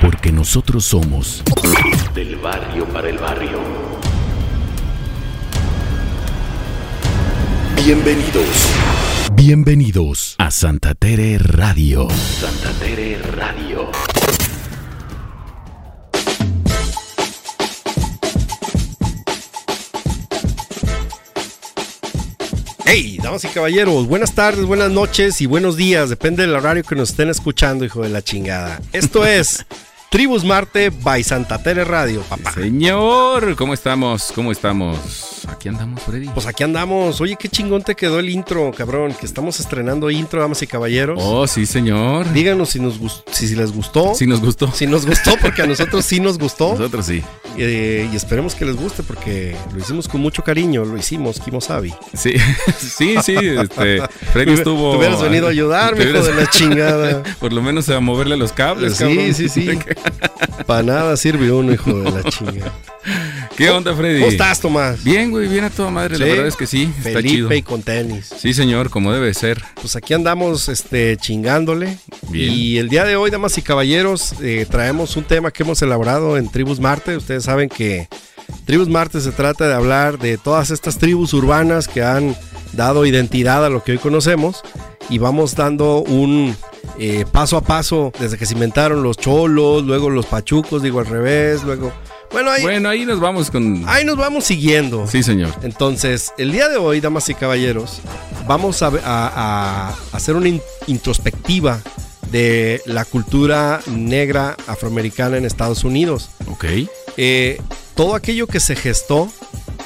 Porque nosotros somos del barrio para el barrio. Bienvenidos. Bienvenidos a Santa Tere Radio. Santa Tere Radio. Hey, damas y caballeros, buenas tardes, buenas noches y buenos días, depende del horario que nos estén escuchando, hijo de la chingada. Esto es Tribus Marte by Santa Tere Radio, papá. Señor, ¿cómo estamos? ¿Cómo estamos? Aquí andamos, Freddy. Pues aquí andamos. Oye, qué chingón te quedó el intro, cabrón, que estamos estrenando intro, damas y caballeros. Oh, sí, señor. Díganos si nos si, les gustó. Si nos gustó. Si nos gustó, porque a nosotros sí nos gustó. Nosotros sí. Eh, y esperemos que les guste, porque lo hicimos con mucho cariño, lo hicimos, Kimosabi. Sí, sí, sí. Este, Freddy estuvo. Te hubieras venido a ayudarme, hijo de la chingada. Por lo menos a moverle los cables, Sí, sí, sí. Para nada sirve uno, hijo de la chingada. ¿Qué onda, Freddy? ¿Cómo estás, Tomás? Bien, güey, bien a toda madre. La verdad es que sí, está Felipe y con tenis. Sí, señor, como debe ser. Pues aquí andamos este, chingándole. Bien. Y el día de hoy, damas y caballeros, eh, traemos un tema que hemos elaborado en Tribus Marte. Ustedes saben que Tribus Marte se trata de hablar de todas estas tribus urbanas que han dado identidad a lo que hoy conocemos. Y vamos dando un eh, paso a paso desde que se inventaron los cholos, luego los pachucos, digo al revés, luego bueno ahí, bueno, ahí nos vamos con. Ahí nos vamos siguiendo. Sí, señor. Entonces, el día de hoy, damas y caballeros, vamos a, hacer una introspectiva de la cultura negra afroamericana en Estados Unidos. Ok. Eh, todo aquello que se gestó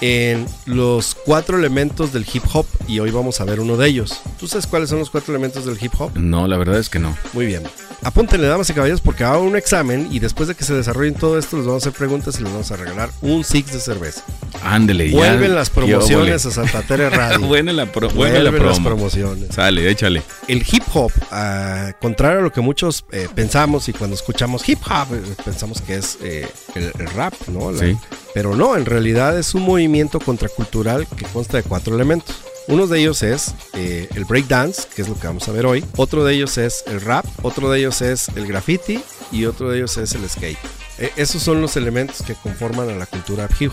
en los cuatro elementos del hip hop y hoy vamos a ver uno de ellos. ¿Tú sabes cuáles son los cuatro elementos del hip hop? No, la verdad es que no. Muy bien. Apúntenle, damas y caballeros, porque hago un examen y después de que se desarrollen todo esto, les vamos a hacer preguntas y les vamos a regalar un six de cerveza. Ándele, ya. Vuelven las promociones a Santa Tere Radio. Vuelven la las promociones. Sale, échale. El hip hop, uh, contrario a lo que muchos eh, pensamos y cuando escuchamos hip hop, eh, pensamos que es eh, el, rap, ¿no? sí. Pero no, en realidad es un movimiento contracultural que consta de cuatro elementos. Uno de ellos es eh, el breakdance, que es lo que vamos a ver hoy. Otro de ellos es el rap. Otro de ellos es el graffiti. Y otro de ellos es el skate. Eh, esos son los elementos que conforman a la cultura hip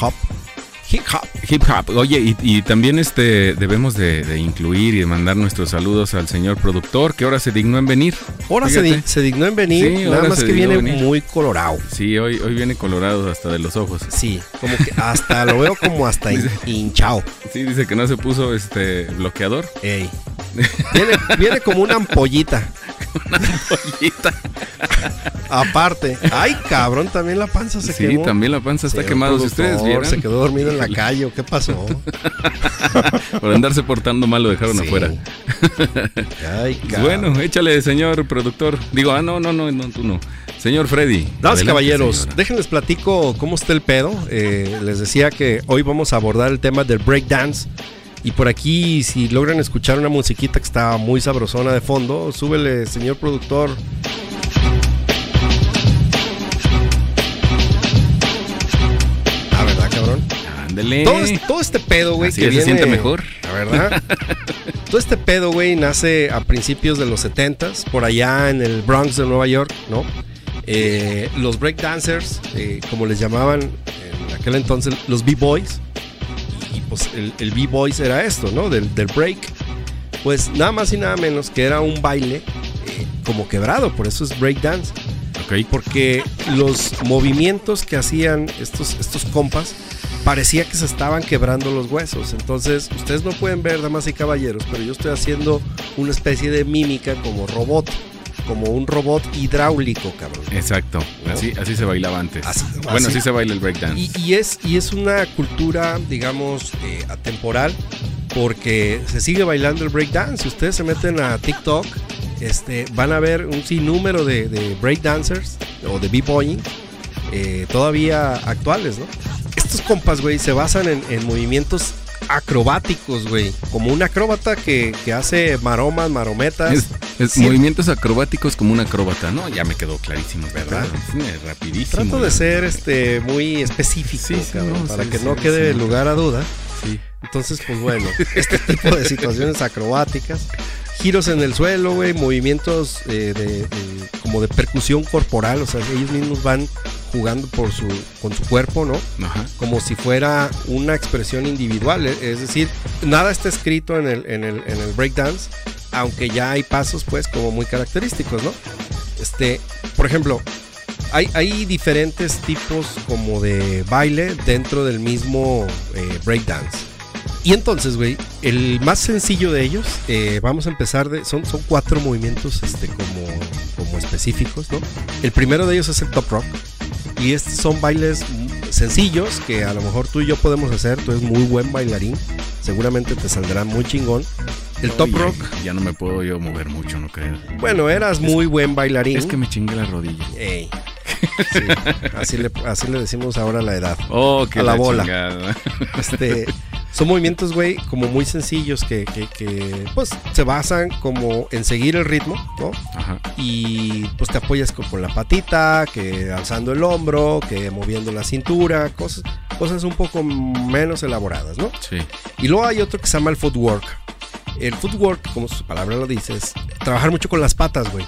hop Hip hop. Hip hop. Oye, y, también este debemos de, incluir y mandar nuestros saludos al señor productor que ahora se dignó en venir. Ahora se, dignó en venir, nada más que viene muy colorado. Sí, hoy, hoy viene colorado hasta de los ojos. Sí, como que hasta lo veo como hasta hinchado. Sí, dice que no se puso este bloqueador. Ey. Viene, viene como una ampollita. Una ampollita. Aparte. Ay, cabrón, también la panza se quemó. Sí, también la panza está quemada. Si ustedes vieron. Se quedó dormido en la calle. ¿Qué pasó? Por andarse portando mal lo dejaron afuera. Ay, cabrón. Bueno, échale, señor productor. Digo, ah, no, no, no, no tú no. Señor Freddy. Damas caballeros, déjenles platico cómo está el pedo. Eh, les decía que hoy vamos a abordar el tema del breakdance. Y por aquí, si logran escuchar una musiquita que está muy sabrosona de fondo, súbele, señor productor. Todo, este pedo, güey, que se siente mejor. La verdad. todo este pedo, güey, nace a principios de los 70s, por allá en el Bronx de Nueva York, ¿no? Eh, los breakdancers, eh, como les llamaban en aquel entonces, los B-Boys. Pues el, B-Boys era esto, ¿no? Del, break. Pues nada más y nada menos que era un baile eh, como quebrado, por eso es breakdance. Okay. Porque los movimientos que hacían estos, estos compas parecía que se estaban quebrando los huesos. Entonces, ustedes no pueden ver, damas y caballeros, pero yo estoy haciendo una especie de mímica como robot. Como un robot hidráulico, cabrón. Exacto. Así, así se bailaba antes. bueno, así se baila el breakdance. Y, es, y es una cultura, digamos, eh, atemporal, porque se sigue bailando el breakdance. Si ustedes se meten a TikTok, este, van a ver un sinnúmero de, de breakdancers o de b-boying eh, todavía actuales, ¿no? estos compas, güey, se basan en, movimientos acrobáticos, güey. Como un acróbata que, hace maromas, marometas. Movimientos acrobáticos como un acróbata, ¿no? Ya me quedó clarísimo, ¿verdad? rapidísimo. Trato de ser este muy específico, para que no quede lugar a duda. Sí. Entonces, pues bueno, este tipo de situaciones acrobáticas giros en el suelo, güey, movimientos eh, de, de- como de percusión corporal, o sea, ellos mismos van jugando por su, con su cuerpo, ¿no? Ajá. Como si fuera una expresión individual, e- es decir, nada está escrito en el, en el, en el breakdance, aunque ya hay pasos, pues, como muy característicos, ¿no? Este, por ejemplo, hay, hay diferentes tipos como de baile dentro del mismo eh, breakdance. Y entonces, güey, el más sencillo de ellos, eh, vamos a empezar de. Son, son cuatro movimientos este, como, como específicos, ¿no? El primero de ellos es el top rock. Y estos son bailes sencillos que a lo mejor tú y yo podemos hacer. Tú eres muy buen bailarín. Seguramente te saldrá muy chingón. El top Oye, rock, Ya no me puedo yo mover mucho, no creo. bueno, eras muy buen bailarín. Es que me chingue la rodilla. Ey. Sí, así, le, así le decimos ahora a la edad. Oh, A la bola. Este, son movimientos, güey, como muy sencillos que, que- que, pues se basan como en seguir el ritmo, ¿no? Ajá. Y pues te apoyas con, con la patita, que alzando el hombro, que moviendo la cintura, cosas, cosas un poco menos elaboradas, ¿no? Sí. Y luego hay otro que se llama el footwork. El footwork, como su palabra lo dice, es trabajar mucho con las patas, güey.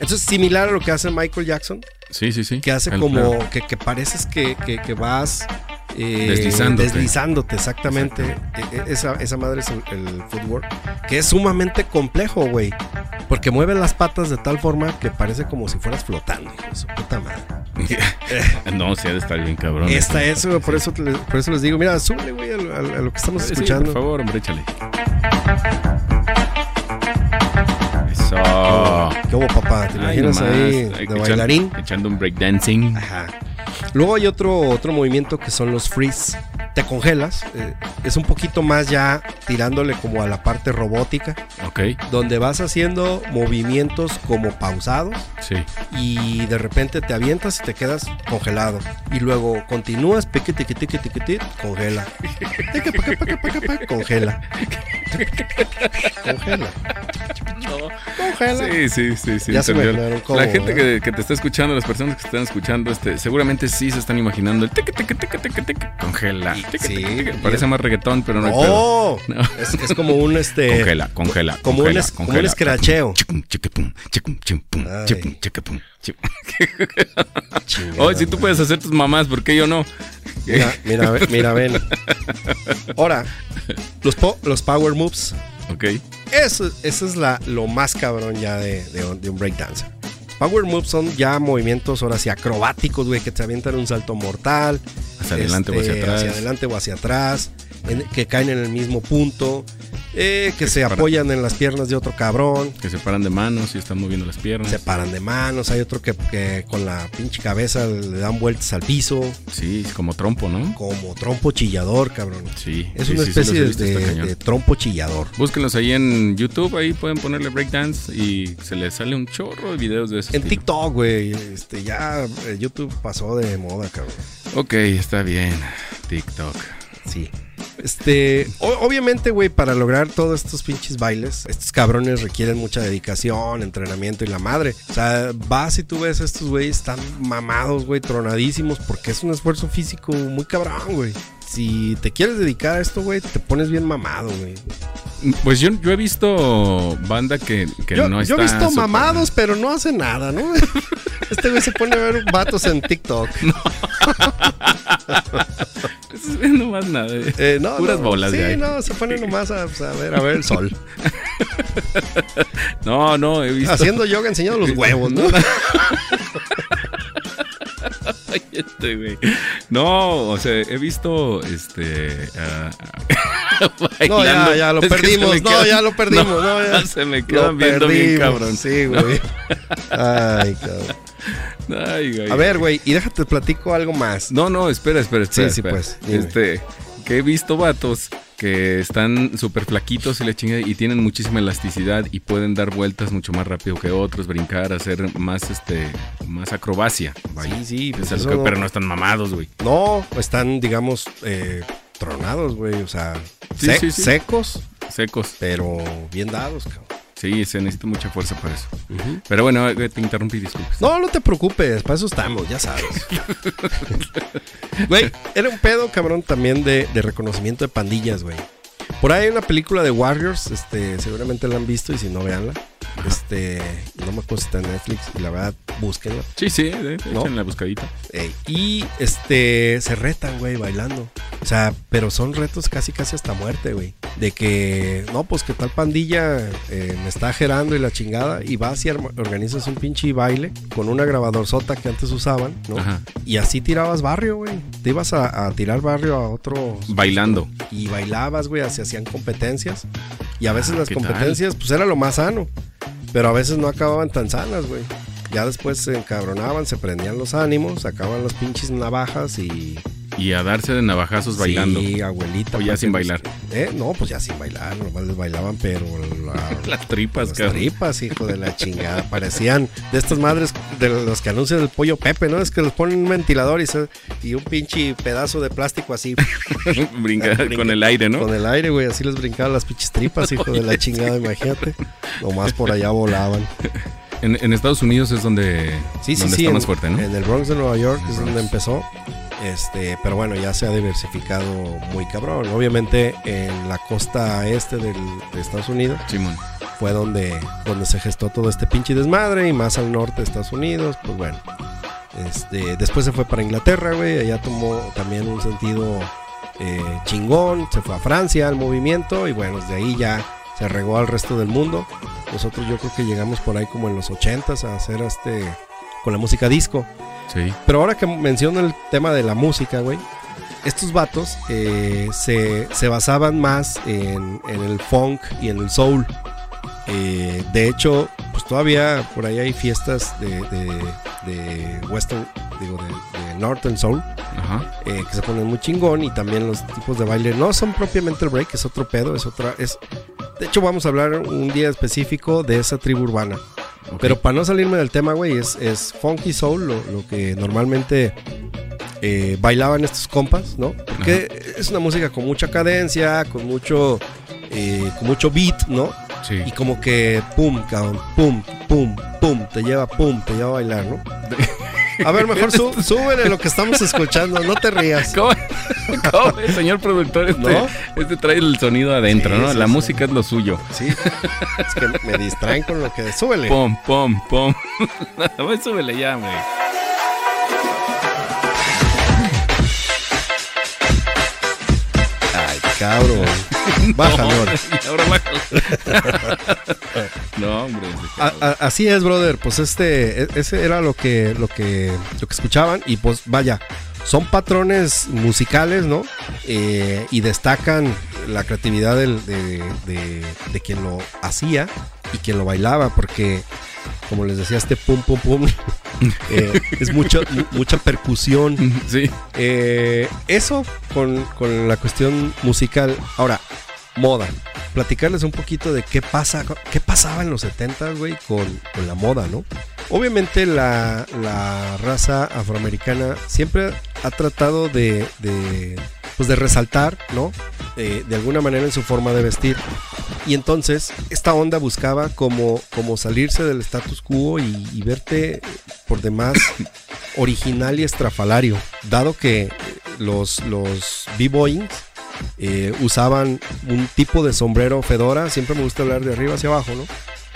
Entonces, similar a lo que hace Michael Jackson, Sí, sí, sí. que hace El- como que, que pareces que, que- que vas eh, Deslizándote. deslizándote, exactamente. E- e- Esa, esa madre es el, el footwork, que es sumamente complejo, güey. Porque mueve las patas de tal forma que parece como si fueras flotando, su puta madre. no, sí ha de estar bien cabrón. Esta es, güey, por eso, te- por eso les digo, mira, sube, güey, a, lo- a lo- a lo que estamos Sí, sí, escuchando. por favor, hombre, échale. Eso. ¿Qué hubo, papá? ¿Te imaginas ahí de bailarín? Echando un breakdancing. Ajá. Luego hay otro, otro movimiento que son los freeze. Te congelas. eh, es un poquito más ya tirándole como a la parte robótica. Ok, Donde vas haciendo movimientos como pausados. sí. Y de repente te avientas y te quedas congelado. Y luego continúas, pique, tiqui, tiqui, tiqui, tiqui, congela. Congela. Congela. Congela. Sí, sí, sí, sí. Ya se La gente ¿eh? que, que te está escuchando, las personas que te están escuchando, este, seguramente sí se están imaginando el teque, teque, teque, teque, teque, congela. Teque, sí, teque, teque. Parece más reggaetón, pero no hay pedo. Oh, No. es, es como un este. Congela, congela, como congela, un es- como congela. un escracheo. Chingada Oye, si tú puedes hacer tus mamás, ¿por qué yo no? Mira, mira, mira, ven. Ahora, los, po- los power moves. Ok. Eso, eso es la, lo más cabrón ya de, de un, de un breakdancer. Power moves son ya movimientos ahora sí acrobáticos, güey, que te avientan un salto mortal. Hacia adelante o hacia este, atrás. Hacia adelante o hacia atrás. En- que caen en el mismo punto. eh, que se apoyan en las piernas de otro cabrón. Que se paran de manos y están moviendo las piernas. Se paran de manos. Hay otro que, que con la pinche cabeza le dan vueltas al piso. Sí, como trompo, ¿no? Como trompo chillador, cabrón. Sí. Es sí, una sí, sí, especie de- trompo chillador. Búsquenlos ahí en YouTube, ahí pueden ponerle breakdance y se les sale un chorro de videos de ese En estilo. TikTok, güey. Este, ya eh, YouTube pasó de moda, cabrón. Ok, está bien. TikTok. Sí. Este, obviamente, güey, para lograr todos estos pinches bailes, estos cabrones requieren mucha dedicación, entrenamiento y la madre. O sea, vas y tú ves a estos güeyes están mamados, güey, tronadísimos, porque es un esfuerzo físico muy cabrón, güey. Si te quieres dedicar a esto, güey, te pones bien mamado, güey. Pues yo, yo he visto banda que, que Yo, no yo he visto mamados, pero no hace nada, ¿no? Este güey se pone a ver vatos en TikTok. No más nada. Eh, no, Puras no, bolas Sí, de ahí. no, se pone nomás a, pues, a ver, a ver el sol. No, no, he visto. Haciendo yoga enseñando los huevos, ¿no? Ay, este, güey. No, o sea, he visto este. ah, No, ya, ya lo Es perdimos. No, quedan- ya lo perdimos. No, ya. Se me Lo quedan viendo bien, perdimos, cabrón. Sí, güey. Ay, cabrón. Ay. A ver, güey, y déjate platico algo más. No, no, espera, espera, espera. Sí, sí, espera. pues, dime. Este, que he visto vatos que están súper flaquitos y la chingada y tienen muchísima elasticidad y pueden dar vueltas mucho más rápido que otros, brincar, hacer más, este, más acrobacia. Vaya. Sí, sí, Es pues eso que- no- pero no están mamados, güey. No, están, digamos, eh, tronados, güey. O sea, Sí, sec- sí, sí. secos, Secos. pero bien dados, cabrón. Sí, se necesita mucha fuerza para eso. Pero bueno, eh, te interrumpí, disculpas. No, no te preocupes, para eso estamos, ya sabes. Güey, era un pedo, cabrón, también de, de reconocimiento de pandillas, güey. Por ahí hay una película de Warriors, este, seguramente la han visto y si no, veanla. Este, no me acuerdo si está en Netflix y la verdad, búsquenla. Sí, sí, de, ¿No? echen la buscadita. Y este, se retan, güey, bailando. O sea, pero son retos casi, casi hasta muerte, güey. De que, no, pues que tal pandilla eh, me está gerando y la chingada. Y vas y organizas un pinche baile con una grabadorzota que antes usaban, ¿no? Ajá. Y así tirabas barrio, güey. Te ibas a, a tirar barrio a otro. Bailando. Y bailabas, güey, se hacían competencias. Y a veces Ah, las competencias, pues era lo más sano. Pero a veces no acababan tan sanas, güey. Ya después se encabronaban, se prendían los ánimos, sacaban las pinches navajas y. Y a darse de navajazos bailando. Sí, abuelita. O ya sin bailar. ¿Eh? No, pues ya sin bailar, nomás les bailaban, pero la- Las tripas, las cabrón. tripas, hijo de la chingada. Parecían de estas madres de los que anuncian el pollo Pepe, ¿no? Es que les ponen un ventilador y, se- y un pinche pedazo de plástico así Brinca Brinca- con el aire, ¿no? con el aire, güey. Así les brincaban las pinches tripas, hijo de la chingada, imagínate. Nomás por allá volaban. En, en Estados Unidos es donde, Sí, sí, donde sí. está en, más fuerte, ¿no? En el Bronx de Nueva York es donde empezó. Este, pero bueno, ya se ha diversificado muy cabrón. Obviamente en la costa este del- de Estados Unidos Simón. fue donde, donde se gestó todo este pinche desmadre y más al norte de Estados Unidos, pues bueno. Este, después se fue para Inglaterra, güey, allá tomó también un sentido eh, chingón, se fue a Francia al movimiento y bueno, desde ahí ya se regó al resto del mundo. Nosotros yo creo que llegamos por ahí como en los 80s a hacer este con la música disco. Sí. Pero ahora que menciono el tema de la música, güey, estos vatos eh, se, se basaban más en, en el funk y en el soul. Eh, de hecho, pues todavía por ahí hay fiestas de, de- de western, digo, de, de northern soul, Ajá. eh, que se ponen muy chingón y también los tipos de baile no son propiamente el break, es otro pedo, es otra, es... De hecho, vamos a hablar un día específico de esa tribu urbana. Pero para no salirme del tema, güey, es, es funky soul, lo, lo que normalmente eh, bailaban estos compas, ¿no? Porque es una música con mucha cadencia, con mucho, eh, con mucho beat, ¿no? Sí. Y como que pum, cabrón, pum, pum, pum, te lleva, pum, te lleva a bailar, ¿no? A ver, mejor sú, súbele lo que estamos escuchando, no te rías. ¿Cómo, cómo señor productor? Este, ¿No? este trae el sonido adentro, Sí, ¿no? sí, la sí. música es lo suyo. Sí, es que me distraen con lo que... Súbele. Pom, pom, pom. Más súbele ya, güey. Ay, cabrón. Bájalo. No, ahora. no, hombre. A- a- así es, brother. Pues este, e- ese era lo que, lo que, lo que escuchaban y pues vaya, son patrones musicales, ¿no? Eh, y destacan la creatividad del- de, de- de quien lo hacía y quien lo bailaba, porque como les decía, este pum pum pum eh, es mucha, mu- mucha percusión. Sí. Eh, eso con, con la cuestión musical. Ahora, moda. Platicarles un poquito de qué pasa, qué pasaba en los 70 güey, con, con la moda, ¿no? Obviamente la, la raza afroamericana siempre ha tratado de, de, pues de resaltar, ¿no? Eh, de alguna manera en su forma de vestir. Y entonces esta onda buscaba como, como salirse del status quo y, y verte por demás original y estrafalario, dado que los, los b-boyings eh, usaban un tipo de sombrero fedora, siempre me gusta hablar de arriba hacia abajo, ¿no?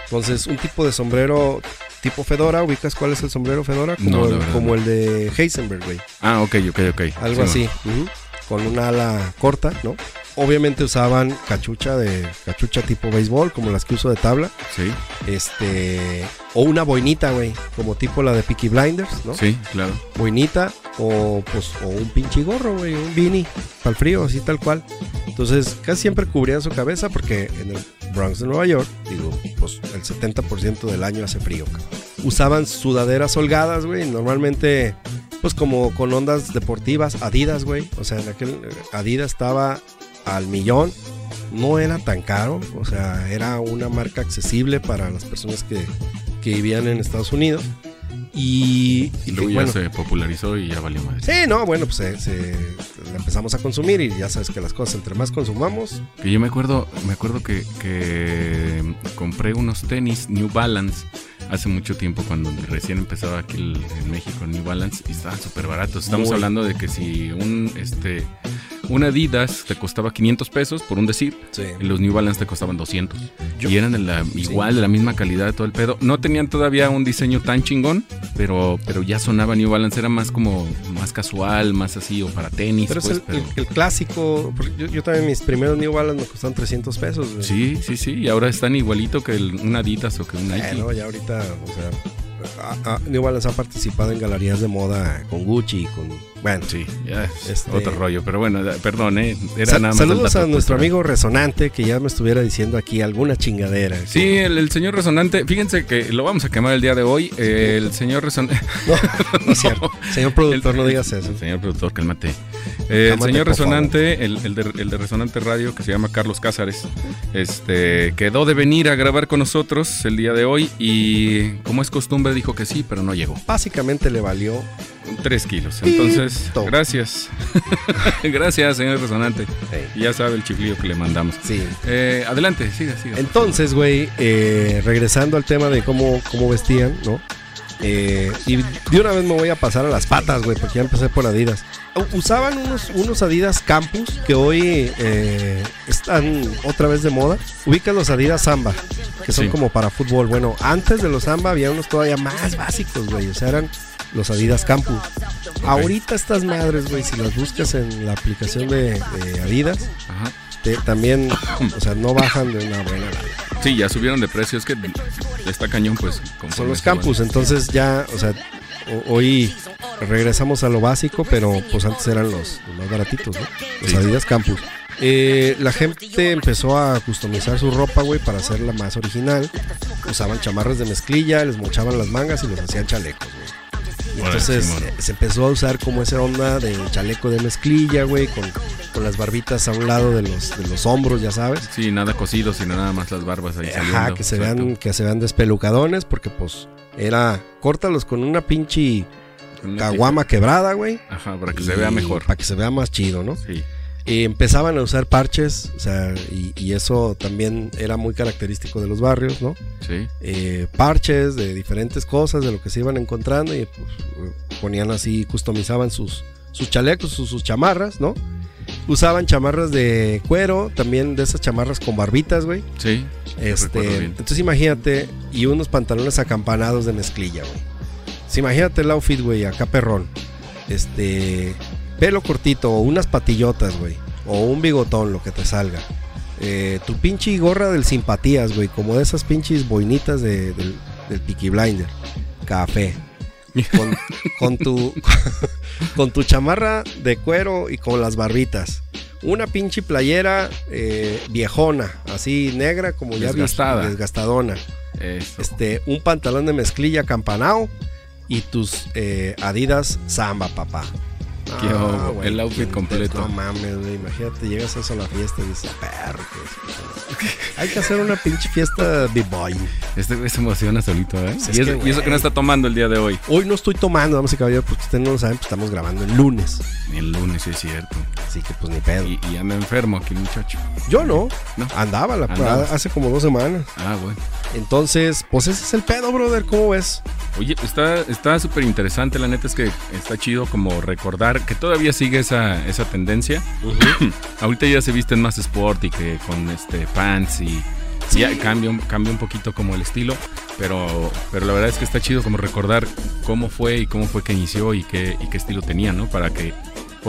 Entonces, un tipo de sombrero tipo fedora, ¿ubicas cuál es el sombrero fedora? Como, No, el, como el de Heisenberg, güey. Ah, ok, ok, ok. Algo Sí, así, ujú, con una ala corta, ¿no? Obviamente usaban cachucha de cachucha tipo béisbol, como las que uso de tabla, Sí, este o una boinita, güey, como tipo la de Peaky Blinders, ¿no? sí, claro. boinita o pues o un pinche gorro, güey, un beanie para el frío, así tal cual. Entonces, casi siempre cubrían su cabeza porque en el Bronx de Nueva York, digo, pues el 70% del año hace frío. Usaban sudaderas holgadas, güey, normalmente pues como con ondas deportivas, Adidas, güey. O sea, en aquel eh, Adidas estaba al millón. No era tan caro, o sea, era una marca accesible para las personas que, que vivían en Estados Unidos. Y, luego ya se popularizó y ya valió madre. Sí, no, bueno, pues se, se- la empezamos a consumir y ya sabes que las cosas entre más consumamos, Que yo me acuerdo, me acuerdo que, que compré unos tenis New Balance hace mucho tiempo cuando recién empezaba aquí el- en México New Balance y estaban súper baratos. Estamos hablando de que si un este una Adidas te costaba 500 pesos, por un decir, Sí. y los New Balance te costaban 200. Yo- y eran de la, igual, de la misma calidad, todo el pedo. No tenían todavía un diseño tan chingón, pero, pero ya sonaba New Balance, era más como, más casual, más así, o para tenis. Pero es pues, el, pero- el- el clásico. Yo, yo también mis primeros New Balance me costaron 300 pesos. güey. Sí, sí, sí, y ahora están igualito que el, un Adidas o que un Nike. Ya ahorita, o sea, a- a- New Balance ha participado en galerías de moda con Gucci, con. Bueno, Sí, ya es Este- otro rollo, pero bueno, da- perdón, ¿eh? Era nada más el saludos a nuestro amigo Resonante que ya me estuviera diciendo aquí alguna chingadera. Sí, el, el señor Resonante, fíjense que lo vamos a quemar el día de hoy. eh, el señor Resonante. No, no es cierto. Señor productor, no digas eso. Señor productor, cálmate. Eh, el señor Resonante, el, el de, el de Resonante Radio, que se llama Carlos Cázares, este, quedó de venir a grabar con nosotros el día de hoy y, como es costumbre, dijo que sí, pero no llegó. Básicamente le valió. Tres kilos. Entonces, Pito. gracias. gracias, señor Resonante. Ya sabe el chiflío que le mandamos. sí. Eh, adelante, siga, siga. Entonces, güey, eh, regresando al tema de cómo, cómo vestían, ¿no? Eh, y de una vez me voy a pasar a las patas, güey, porque ya empecé por Adidas. Usaban unos, unos Adidas Campus que hoy eh, están otra vez de moda. Ubican los Adidas Samba, que son Sí. como para fútbol. Bueno, antes de los Samba había unos todavía más básicos, güey. O sea, eran los Adidas Campus. Ahorita estas madres, güey, si las buscas en la aplicación de, de Adidas, Ajá. te- también, o sea, no bajan de una buena. Sí, ya subieron de precio. Es que está cañón, pues. Son los van. campus, entonces ya, o sea, hoy regresamos a lo básico, pero pues antes eran los, los más baratitos, ¿no? Los Sí. Adidas Campus. Eh, la gente empezó a customizar su ropa, güey, para hacerla más original. Usaban chamarras de mezclilla, les mochaban las mangas y los hacían chalecos, güey. Entonces eh, se empezó a usar como esa onda del chaleco de mezclilla, güey, con, con las barbitas a un lado de los, de los hombros, ya sabes. Sí, nada cocido, sino nada más las barbas ahí Ajá, saliendo. que se Exacto. vean, que se vean despelucadones, porque pues era córtalos con una pinche caguama quebrada, güey. Ajá, para que se vea mejor. Para que se vea más chido, ¿no? Sí. Y empezaban a usar parches, o sea, y, y eso también era muy característico de los barrios, ¿no? Sí. Eh, parches de diferentes cosas, de lo que se iban encontrando, y pues ponían así, customizaban sus, sus chalecos, sus, sus chamarras, ¿no? Usaban chamarras de cuero, también de esas chamarras con barbitas, güey. Sí. Este, bien. entonces imagínate, y unos pantalones acampanados de mezclilla, güey. Entonces, imagínate el outfit, güey, acá perrón. Este, pelo cortito, o unas patillotas, güey. O un bigotón, lo que te salga. Eh, tu pinche gorra del simpatías, güey. Como de esas pinches boinitas de- del, del Peaky Blinder. Café. Con, con tu, con tu chamarra de cuero y con las barbitas. Una pinche playera eh, viejona, así negra, como ya desgastadona. Eso. Este, un pantalón de mezclilla campanao y tus eh, Adidas Samba, papá. Qué obo, el outfit completo. No mames, güey. Imagínate, llegas a eso a la fiesta y dices, perro. que es". Hay que hacer una pinche fiesta b-boy. Este güey se emociona solito, ¿eh? Pues es y, eso, que, y eso que no está tomando el día de hoy. Hoy no estoy tomando, vamos a caballeros, porque ustedes no lo saben, pues estamos grabando el lunes. El lunes, sí es cierto. Así que pues ni pedo. Y, y anda enfermo aquí el muchacho. Yo no, No. andaba la hace como dos semanas. Ah, bueno. Entonces, pues ese es el pedo, brother. ¿Cómo ves? Oye, está está súper interesante. La neta es que está chido como recordar que todavía sigue esa, esa tendencia. Ahorita ya se visten más sport y que con este pants y Sí. ya cambia, un- cambia un poquito como el estilo. Pero, pero la verdad es que está chido como recordar cómo fue y cómo fue que inició y qué, y qué estilo tenía, ¿no? Para que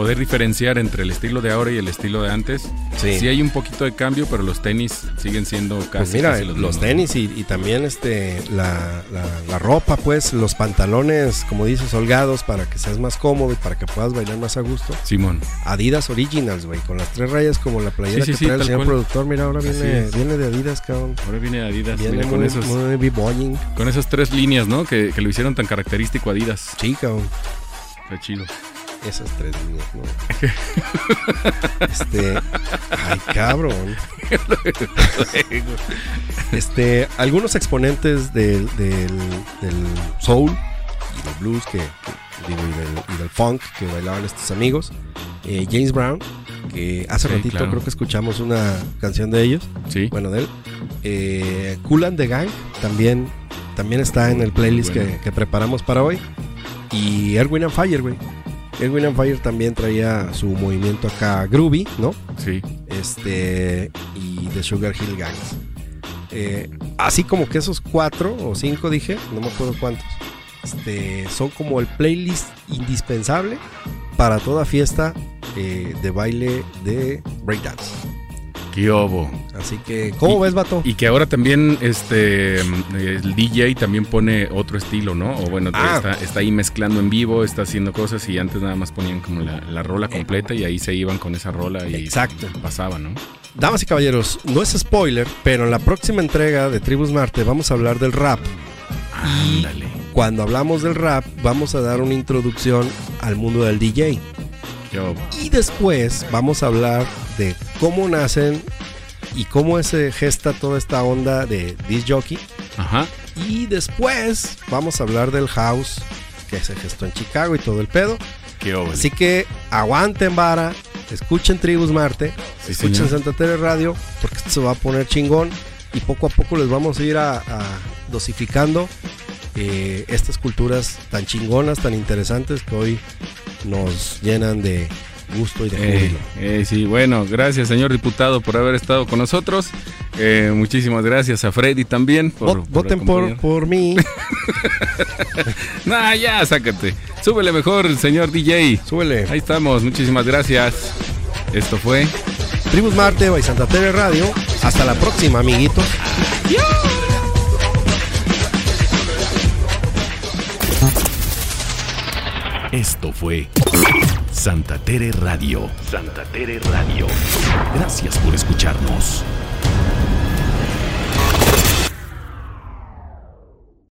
poder diferenciar entre el estilo de ahora y el estilo de antes. Sí, hay un poquito de cambio, pero los tenis siguen siendo casi, Pues mira, casi los, los, tenis y, y también este la, la- la ropa, pues, los pantalones, como dices, holgados para que seas más cómodo y para que puedas bailar más a gusto. Simón. Adidas Originals, güey, con las tres rayas como la playera Sí, sí, que sí, trae el señor cual. productor. Mira, ahora viene, viene de Adidas, cabrón. Ahora viene Adidas, Viene mira, muy, con esos, muy con esas tres líneas, ¿no? Que, que lo hicieron tan característico Adidas. Sí, cabrón. Está chido. Esas tres líneas, ¿no? este. Ay, cabrón. Este, algunos exponentes del, del, del soul y del blues que, que- digo, y, del, y del funk que bailaban estos amigos. Eh, James Brown, que hace Sí, ratito claro. creo que escuchamos una canción de ellos, Sí. bueno, de él. Eh, Kool and the Gang también, también está en el playlist Bueno. que, que preparamos para hoy. Y Erwin and Fire, güey. Edwin and Fire también traía su movimiento acá groovy, ¿no? Sí. Este, y The Sugar Hill Gangs. Eh, así como que esos cuatro o cinco dije, no me acuerdo cuántos, este, son como el playlist indispensable para toda fiesta eh, de baile de breakdance. Qué obo. Así que, ¿cómo Y- ves, vato? Y que ahora también este el DJ también pone otro estilo, ¿no? O bueno, Ah. está, está ahí mezclando en vivo, está haciendo cosas y antes nada más ponían como la, la rola completa y ahí se iban con esa rola y Exacto. pasaba, ¿no? Damas y caballeros, no es spoiler, pero en la próxima entrega de Tribus Marte vamos a hablar del rap. Ándale. Cuando hablamos del rap, vamos a dar una introducción al mundo del DJ. Qué obo. Y después vamos a hablar de cómo nacen y cómo se gesta toda esta onda de disc jockey. Ajá. Y después vamos a hablar del house que se gestó en Chicago y todo el pedo. Qué. Así que aguanten vara, escuchen Tribus Marte, Sí, escuchen señor. Santa Tere Radio, porque esto se va a poner chingón y poco a poco les vamos a ir a, a dosificando eh, estas culturas tan chingonas, tan interesantes que hoy nos llenan de gusto y de Eh, júbilo. eh, sí, bueno, gracias señor diputado por haber estado con nosotros. Eh, muchísimas gracias a Freddy también. Por, Vot- Voten por, por mí, Nah, ya, sácate. Súbele mejor, señor DJ. súbele. Ahí estamos, muchísimas gracias. Esto fue Tribus Marte by Santa Tere Radio. Hasta la próxima, amiguitos. Esto fue Santa Tere Radio. Santa Tere Radio. Gracias por escucharnos.